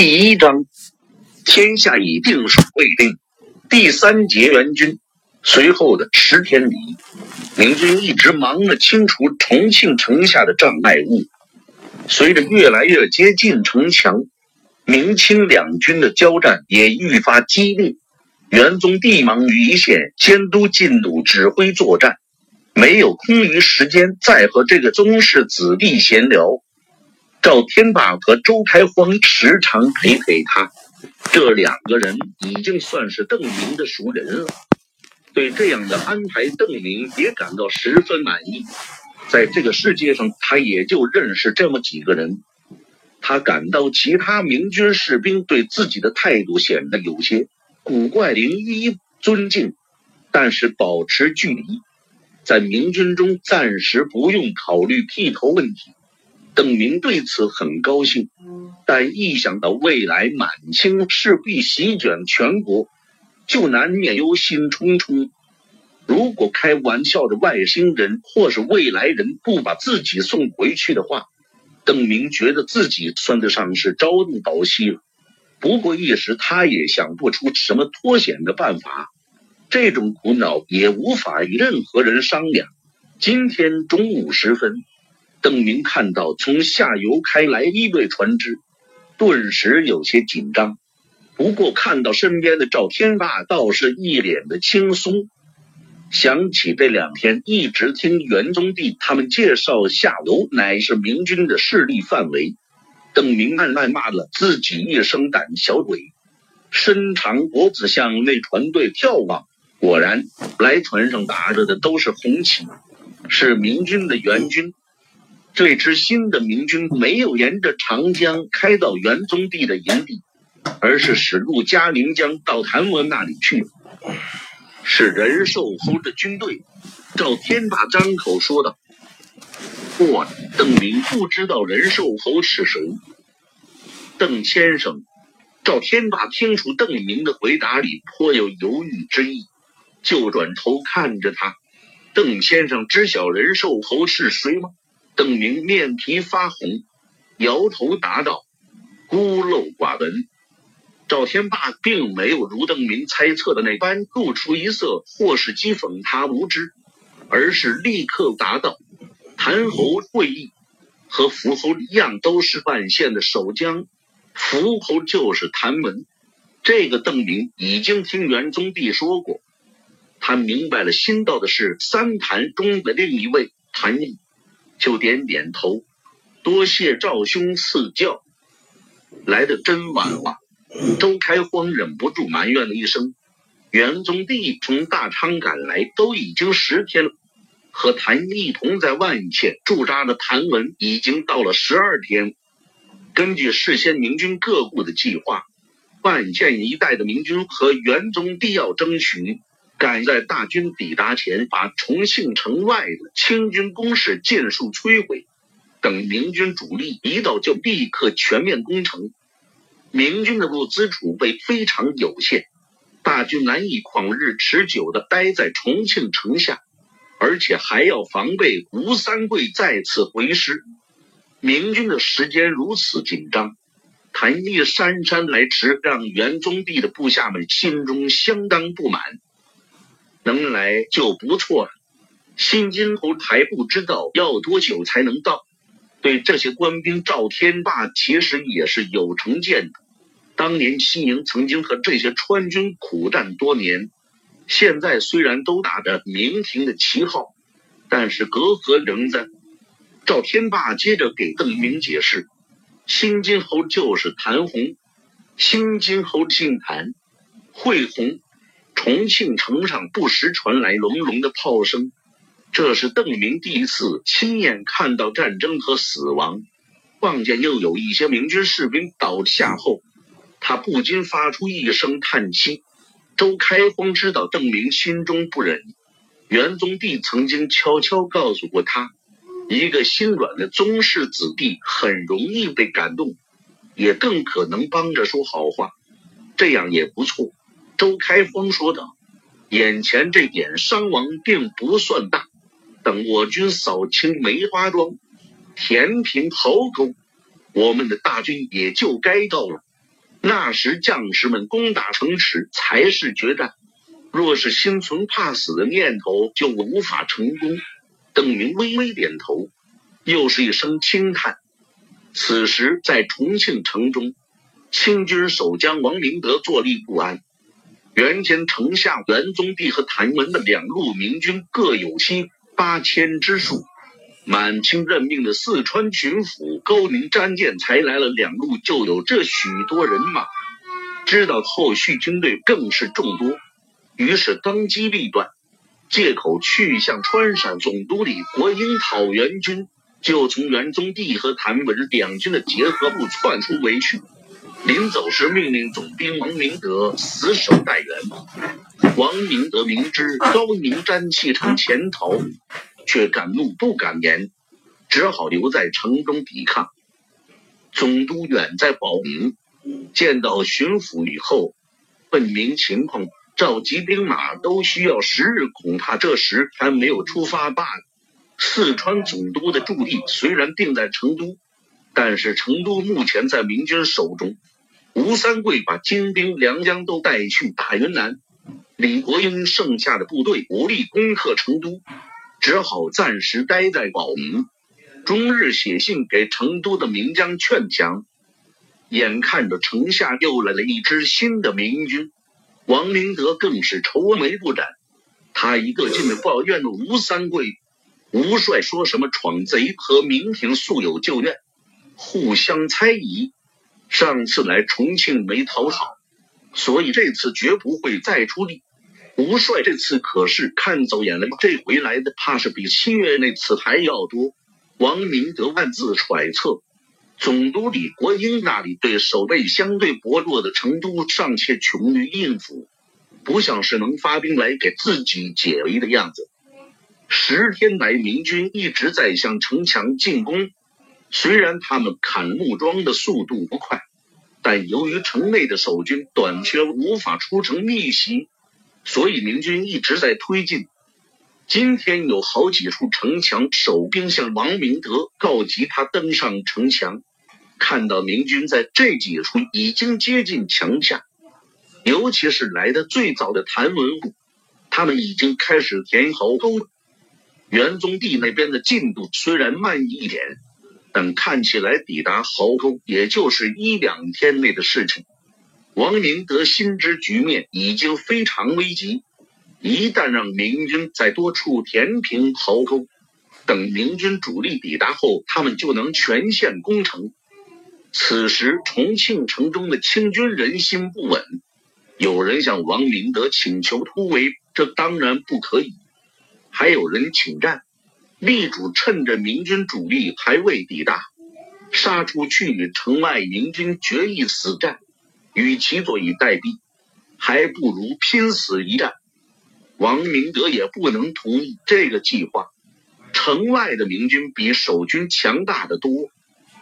第一章，天下已定属未定。第三节援军。随后的十天里，明军一直忙着清除重庆城下的障碍物。随着越来越接近城墙，明清两军的交战也愈发激烈。元宗帝忙于一线监督进度、指挥作战，没有空余时间再和这个宗室子弟闲聊。赵天霸和周开荒时常陪陪他，这两个人已经算是邓明的熟人了。对这样的安排，邓明也感到十分满意。在这个世界上，他也就认识这么几个人。他感到其他明军士兵对自己的态度显得有些。古怪，零一尊敬，但是保持距离，在明军中暂时不用考虑剃头问题。邓明对此很高兴，但一想到未来满清势必席卷全国，就难免忧心忡忡。如果开玩笑的外星人或是未来人不把自己送回去的话，邓明觉得自己算得上是朝不保夕了。不过一时他也想不出什么脱险的办法，这种苦恼也无法与任何人商量。今天中午时分，邓明看到从下游开来一队船只，顿时有些紧张。不过看到身边的赵天霸，倒是一脸的轻松。想起这两天一直听元宗帝他们介绍下游乃是明军的势力范围。邓明暗暗骂了自己一声胆小鬼，伸长脖子向那船队眺望。果然，来船上打着的都是红旗，是明军的援军。这支新的明军没有沿着长江开到元宗帝的营地，而是驶入嘉陵江到谭文那里去。是仁寿侯的军队。赵天霸张口说道。我，邓明不知道仁寿侯是谁。邓先生，赵天霸听出邓明的回答里颇有犹豫之意，就转头看着他。邓先生知晓仁寿侯是谁吗？邓明面皮发红，摇头答道：“孤陋寡闻。”赵天霸并没有如邓明猜测的那般露出一色或是讥讽他无知，而是立刻答道。谭侯会议和福侯一样，都是万县的守将。福侯就是谭文。这个邓明已经听元宗帝说过，他明白了新到的是三谭中的另一位谭毅，就点点头，多谢赵兄赐教。来的真晚了。周开荒忍不住埋怨了一声。元宗帝从大昌赶来，都已经十天了。和谭一同在万县驻扎的谭文已经到了十二天。根据事先明军各部的计划，万县一带的明军和元宗帝要争取赶在大军抵达前，把重庆城外的清军工事尽数摧毁。等明军主力一到，就立刻全面攻城。明军的物资储备非常有限，大军难以旷日持久地待在重庆城下。而且还要防备吴三桂再次回师，明军的时间如此紧张，谭毅姗姗来迟，让元宗帝的部下们心中相当不满。能来就不错了，新津侯还不知道要多久才能到。对这些官兵，赵天霸其实也是有成见的。当年西营曾经和这些川军苦战多年。现在虽然都打着明廷的旗号，但是隔阂仍在。赵天霸接着给邓明解释：新津侯就是谭红，新津侯姓谭，会红。重庆城上不时传来隆隆的炮声，这是邓明第一次亲眼看到战争和死亡。望见又有一些明军士兵倒下后，他不禁发出一声叹息。周开荒知道邓明心中不忍，元宗帝曾经悄悄告诉过他，一个心软的宗室子弟很容易被感动，也更可能帮着说好话，这样也不错。周开峰说道：“眼前这点伤亡并不算大，等我军扫清梅花庄，填平壕沟，我们的大军也就该到了。”那时将士们攻打城池才是决战，若是心存怕死的念头，就无法成功。邓明微微点头，又是一声轻叹。此时在重庆城中，清军守将王明德坐立不安。原先城下元宗帝和谭文的两路明军各有七八千之数。满清任命的四川巡抚高宁詹建才来了两路，就有这许多人马，知道后续军队更是众多，于是当机立断，借口去向川陕总督李国英讨元军，就从元宗帝和谭文两军的结合部窜出围去。临走时，命令总兵王明德死守待援。王明德明知高宁詹弃城潜逃。却敢怒不敢言，只好留在城中抵抗。总督远在保宁，见到巡抚以后，问明情况，召集兵马都需要十日，恐怕这时还没有出发罢了。四川总督的驻地虽然定在成都，但是成都目前在明军手中。吴三桂把精兵良将都带去打云南，李国英剩下的部队无力攻克成都。只好暂时待在保宁，终日写信给成都的名将劝降。眼看着城下又来了一支新的明军，王明德更是愁眉不展。他一个劲的抱怨着吴三桂：“吴帅说什么闯贼和明廷素有旧怨，互相猜疑。上次来重庆没讨好，所以这次绝不会再出力。”吴帅这次可是看走眼了，这回来的怕是比七月那次还要多。王明德暗自揣测，总督李国英那里对守备相对薄弱的成都尚且穷于应付，不像是能发兵来给自己解围的样子。十天来，明军一直在向城墙进攻，虽然他们砍木桩的速度不快，但由于城内的守军短缺，无法出城逆袭。所以明军一直在推进。今天有好几处城墙守兵向王明德告急，他登上城墙，看到明军在这几处已经接近墙下，尤其是来的最早的谭文虎，他们已经开始填壕沟了。元宗帝那边的进度虽然慢一点，但看起来抵达壕沟也就是一两天内的事情。王明德心知局面已经非常危急，一旦让明军在多处填平壕沟，等明军主力抵达后，他们就能全线攻城。此时重庆城中的清军人心不稳，有人向王明德请求突围，这当然不可以；还有人请战，力主趁着明军主力还未抵达，杀出去与城外明军决一死战。与其坐以待毙，还不如拼死一战。王明德也不能同意这个计划。城外的明军比守军强大的多，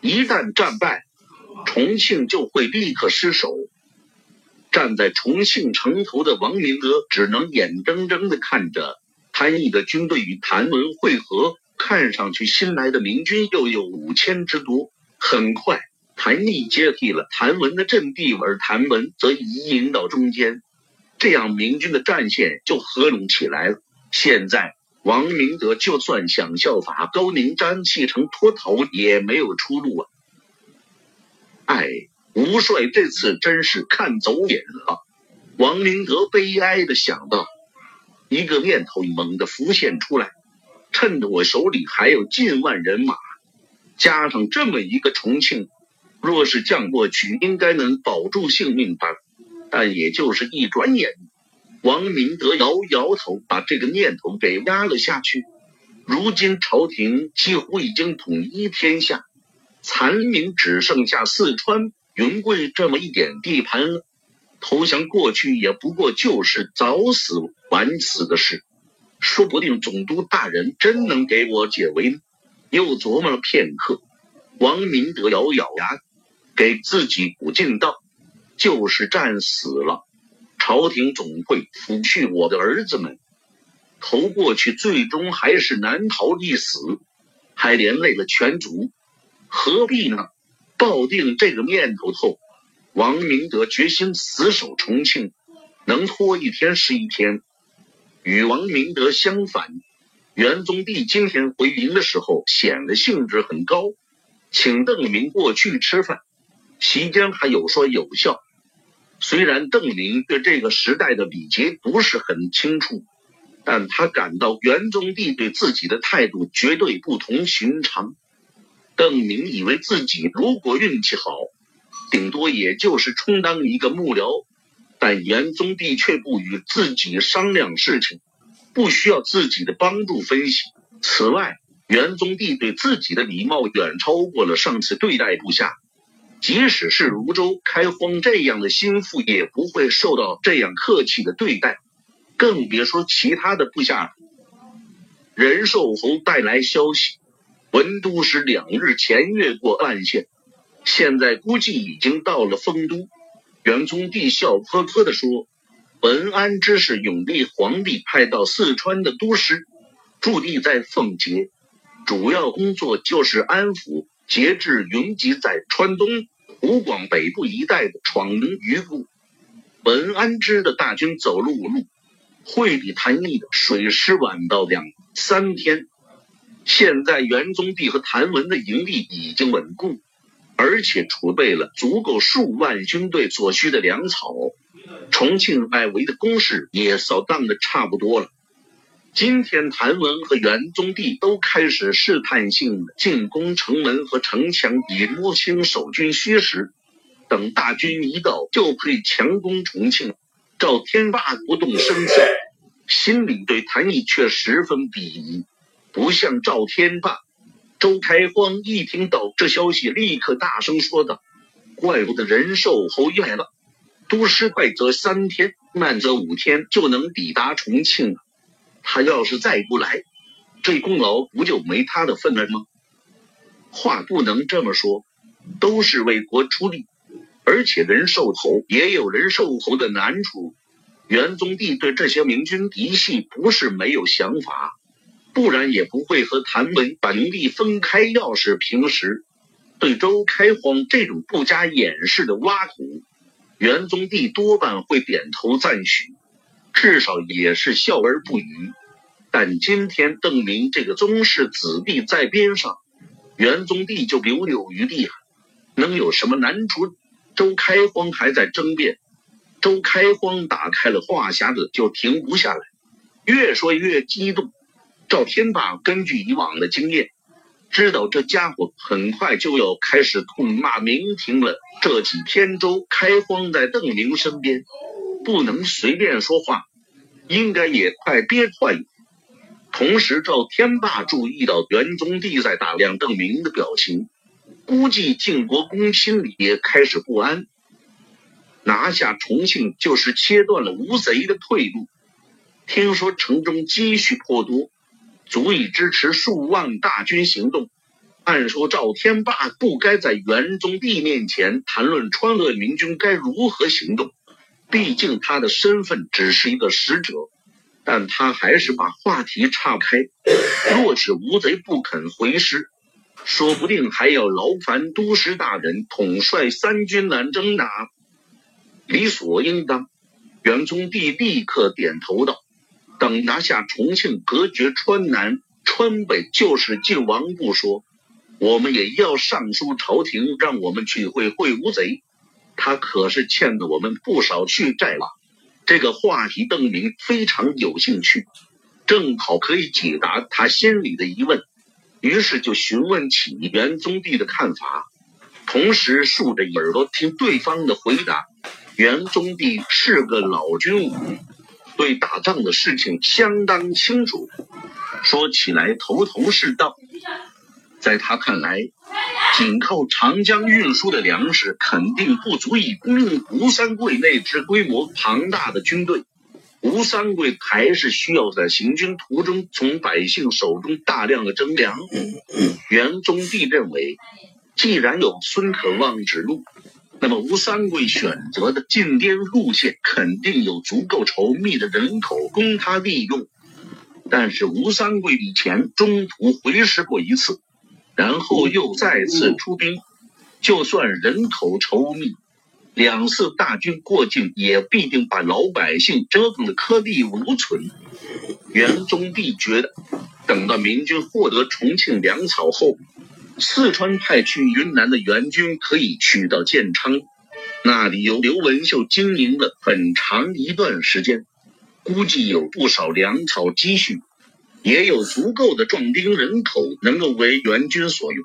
一旦战败，重庆就会立刻失守。站在重庆城头的王明德只能眼睁睁地看着谭毅的军队与谭文会合。看上去新来的明军又有五千之多，很快。谭毅接替了谭文的阵地，而谭文则移营到中间，这样明军的战线就合拢起来了。现在王明德就算想效法高宁詹弃城脱逃，也没有出路啊！哎，吴帅这次真是看走眼了。王明德悲哀的想到，一个念头猛地浮现出来：趁着我手里还有近万人马，加上这么一个重庆。若是降过去，应该能保住性命吧。但也就是一转眼，王明德摇摇头，把这个念头给压了下去。如今朝廷几乎已经统一天下，残民只剩下四川云贵这么一点地盘了。投降过去也不过就是早死晚死的事。说不定总督大人真能给我解围呢。又琢磨了片刻，王明德咬咬牙。给自己鼓劲道：“就是战死了，朝廷总会抚恤我的儿子们。投过去，最终还是难逃一死，还连累了全族，何必呢？”抱定这个念头后，王明德决心死守重庆，能拖一天是一天。与王明德相反，元宗帝今天回营的时候显得兴致很高，请邓明过去吃饭，席间还有说有笑。虽然邓明对这个时代的礼节不是很清楚，但他感到元宗帝对自己的态度绝对不同寻常。邓明以为自己如果运气好，顶多也就是充当一个幕僚。但元宗帝却不与自己商量事情，不需要自己的帮助分析。此外，元宗帝对自己的礼貌远超过了上次对待部下，即使是泸州开荒这样的心腹，也不会受到这样客气的对待，更别说其他的部下。仁寿侯带来消息，文都使两日前越过岸线，现在估计已经到了丰都。元宗帝笑呵呵地说：“文安之是永历皇帝派到四川的都师，驻地在奉节，主要工作就是安抚节制云集在川东、湖广北部一带的闯民余部。文安之的大军走陆路，会比谭毅的水师晚到两三天。现在元宗帝和谭文的营地已经稳固。”而且储备了足够数万军队所需的粮草，重庆外围的攻势也扫荡的差不多了。今天谭文和元宗帝都开始试探性的进攻城门和城墙，以摸清守军虚实。等大军一到，就可以强攻重庆。赵天霸不动声色，心里对谭毅却十分鄙夷，不像赵天霸。周开荒一听到这消息，立刻大声说道：“怪不得仁寿侯来了，都师快则三天，慢则五天就能抵达重庆了。他要是再不来，这功劳不就没他的份了吗？”话不能这么说，都是为国出力，而且仁寿侯也有仁寿侯的难处。元宗帝对这些明君嫡系不是没有想法。不然也不会和谭文把营地分开。要是平时对周开荒这种不加掩饰的挖苦，元宗帝多半会点头赞许，至少也是笑而不语。但今天邓明这个宗室子弟在边上，元宗帝就留有余地了。能有什么难处？周开荒还在争辩，周开荒打开了话匣子就停不下来，越说越激动。赵天霸根据以往的经验，知道这家伙很快就要开始痛骂明廷了。这几天周开荒在邓明身边，不能随便说话，应该也快憋坏了。同时，赵天霸注意到元宗帝在打量邓明的表情，估计晋国公心里也开始不安。拿下重庆就是切断了吴贼的退路。听说城中积蓄颇多。足以支持数万大军行动。按说赵天霸不该在元宗帝面前谈论川鄂明军该如何行动，毕竟他的身份只是一个使者。但他还是把话题岔开。若是吴贼不肯回师，说不定还要劳烦都师大人统帅三军南征呢。理所应当。元宗帝立刻点头道。等拿下重庆，隔绝川南、川北，就是晋王不说，我们也要上书朝廷，让我们去会会吴贼。他可是欠了我们不少去债了。这个话题，邓明非常有兴趣，正好可以解答他心里的疑问，于是就询问起元宗帝的看法，同时竖着耳朵听对方的回答。元宗帝是个老军武。对打仗的事情相当清楚，说起来头头是道。在他看来，仅靠长江运输的粮食肯定不足以供应吴三桂那支规模庞大的军队。吴三桂还是需要在行军途中从百姓手中大量的征粮。元宗帝认为，既然有孙可望指路。那么吴三桂选择的进滇路线肯定有足够稠密的人口供他利用，但是吴三桂以前中途回师过一次，然后又再次出兵，就算人口稠密，两次大军过境，也必定把老百姓折腾的颗粒无存。元宗帝觉得，等到明军获得重庆粮草后，四川派去云南的援军可以去到建昌，那里由刘文秀经营了很长一段时间，估计有不少粮草积蓄，也有足够的壮丁人口能够为援军所用。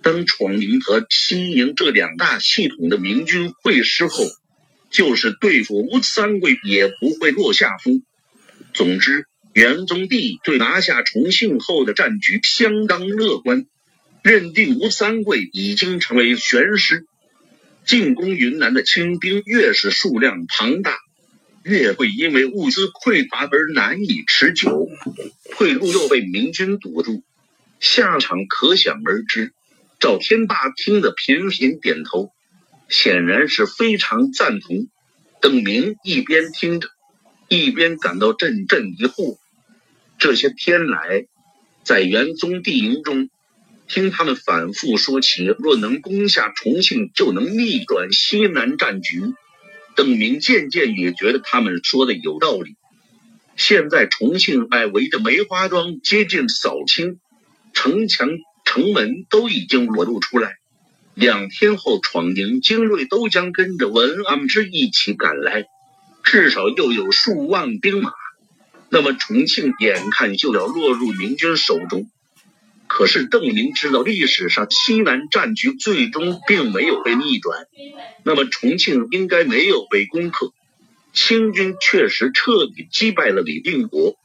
当闯营和西营这两大系统的明军会师后，就是对付吴三桂也不会落下风。总之，元宗帝对拿下重庆后的战局相当乐观，认定吴三桂已经成为悬师。进攻云南的清兵越是数量庞大，越会因为物资匮乏而难以持久，退路又被明军堵住，下场可想而知。赵天霸听得频频点头，显然是非常赞同。邓明一边听着，一边感到阵阵疑惑。这些天来，在元宗帝营中，听他们反复说起，若能攻下重庆，就能逆转西南战局。邓明渐渐也觉得他们说的有道理。现在重庆外围的梅花庄接近扫清，城墙。城门都已经裸露出来，两天后，闯营精锐都将跟着文安之一起赶来，至少又有数万兵马。那么重庆眼看就要落入明军手中。可是邓明知道，历史上西南战局最终并没有被逆转，那么重庆应该没有被攻克。清军确实彻底击败了李定国。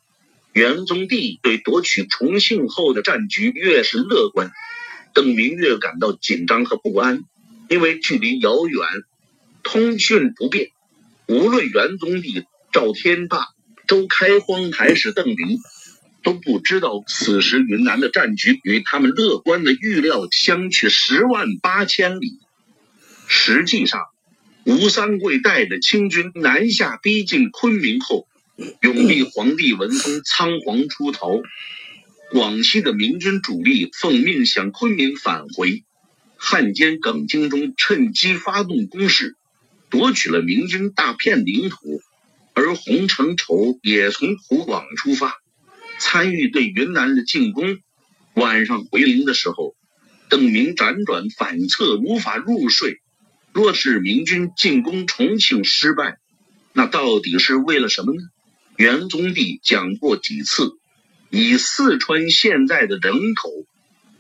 元宗帝对夺取重庆后的战局越是乐观，邓明越感到紧张和不安，因为距离遥远，通讯不便。无论元宗帝、赵天霸、周开荒还是邓明，都不知道此时云南的战局与他们乐观的预料相去十万八千里。实际上，吴三桂带着清军南下逼近昆明后。永历皇帝文宗仓皇出逃，广西的明军主力奉命向昆明返回。汉奸耿精忠趁机发动攻势，夺取了明军大片领土。而洪承畴也从湖广出发，参与对云南的进攻。晚上回营的时候，邓明辗转反侧，无法入睡。若是明军进攻重庆失败，那到底是为了什么呢？元宗帝讲过几次，以四川现在的人口，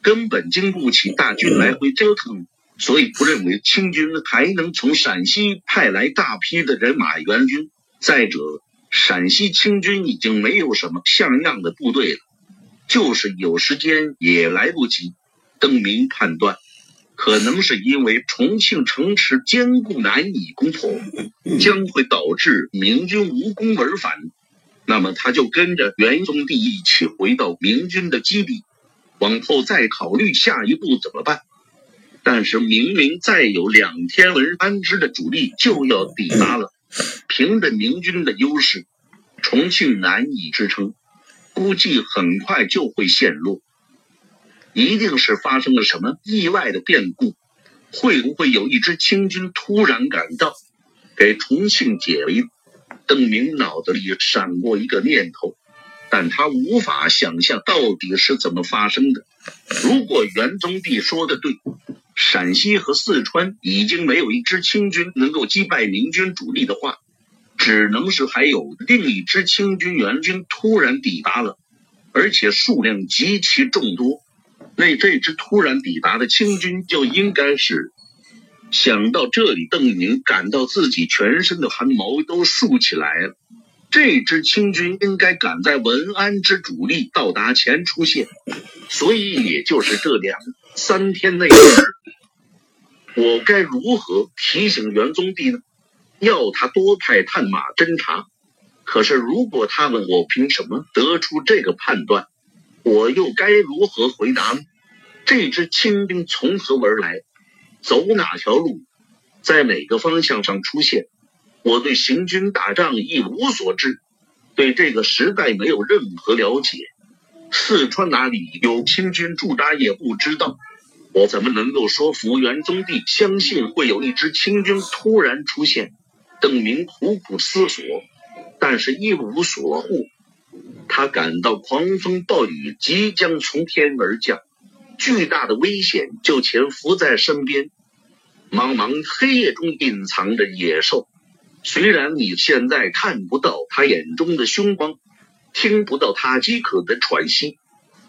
根本经不起大军来回折腾，所以不认为清军还能从陕西派来大批的人马援军。再者，陕西清军已经没有什么像样的部队了，就是有时间也来不及。邓明判断，可能是因为重庆城池坚固难以攻破，将会导致明军无功而返。那么他就跟着元宗帝一起回到明军的基地，往后再考虑下一步怎么办。但是明明再有两天，文安之的主力就要抵达了，凭着明军的优势，重庆难以支撑，估计很快就会陷落。一定是发生了什么意外的变故，会不会有一支清军突然赶到，给重庆解围？邓明脑子里闪过一个念头，但他无法想象到底是怎么发生的。如果元宗帝说的对，陕西和四川已经没有一支清军能够击败明军主力的话，只能是还有另一支清军援军突然抵达了，而且数量极其众多。那这支突然抵达的清军就应该是……想到这里，邓明感到自己全身的汗毛都竖起来了。这支清军应该赶在文安之主力到达前出现，所以也就是这两三天内。我该如何提醒元宗帝呢？要他多派探马侦查。可是如果他问我凭什么得出这个判断，我又该如何回答呢？这支清兵从何而来？走哪条路，在哪个方向上出现？我对行军打仗一无所知，对这个时代没有任何了解。四川哪里有清军驻扎也不知道。我怎么能够说服元宗帝相信会有一支清军突然出现？邓明苦苦思索，但是一无所获。他感到狂风暴雨即将从天而降，巨大的危险就潜伏在身边。茫茫黑夜中隐藏着野兽，虽然你现在看不到他眼中的凶光，听不到他饥渴的喘息。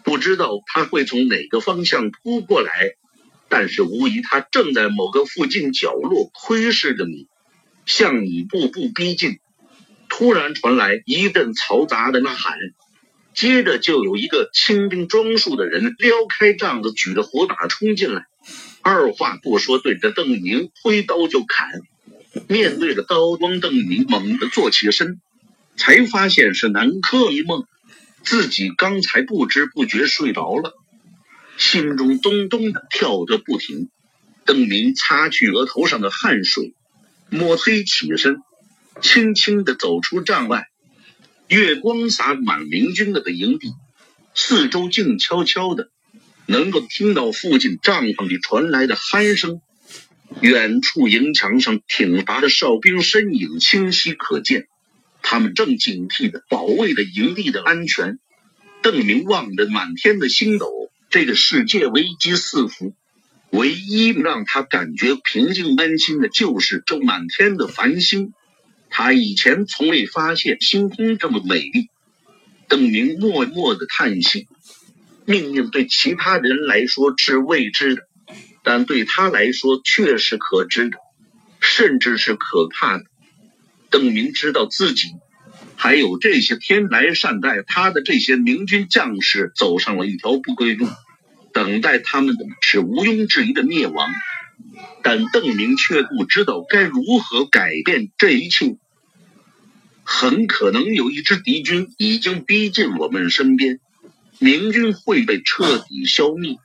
不知道他会从哪个方向扑过来，但是无疑他正在某个附近角落窥视着你，向你步步逼近。突然传来一阵嘈杂的呐喊，接着就有一个清兵装束的人撩开帐子，举着火把冲进来，二话不说对着邓明挥刀就砍。面对着刀光，邓明猛地坐起身，才发现是南柯一梦。自己刚才不知不觉睡着了，心中咚咚的跳个不停。邓明擦去额头上的汗水，摸黑起身，轻轻的走出帐外。月光洒满明军的营地，四周静悄悄的，能够听到附近帐篷里传来的鼾声。远处营墙上挺拔的哨兵身影清晰可见。他们正警惕的保卫着营地的安全。邓明望着满天的星斗，这个世界危机四伏，唯一让他感觉平静安心的就是这满天的繁星。他以前从未发现星空这么美丽。邓明默默的叹息，命运对其他人来说是未知的，但对他来说却是可知的，甚至是可怕的。邓明知道自己，还有这些天来善待他的这些明军将士，走上了一条不归路，等待他们的是毋庸置疑的灭亡。但邓明却不知道该如何改变这一切。很可能有一支敌军已经逼近我们身边，明军会被彻底消灭。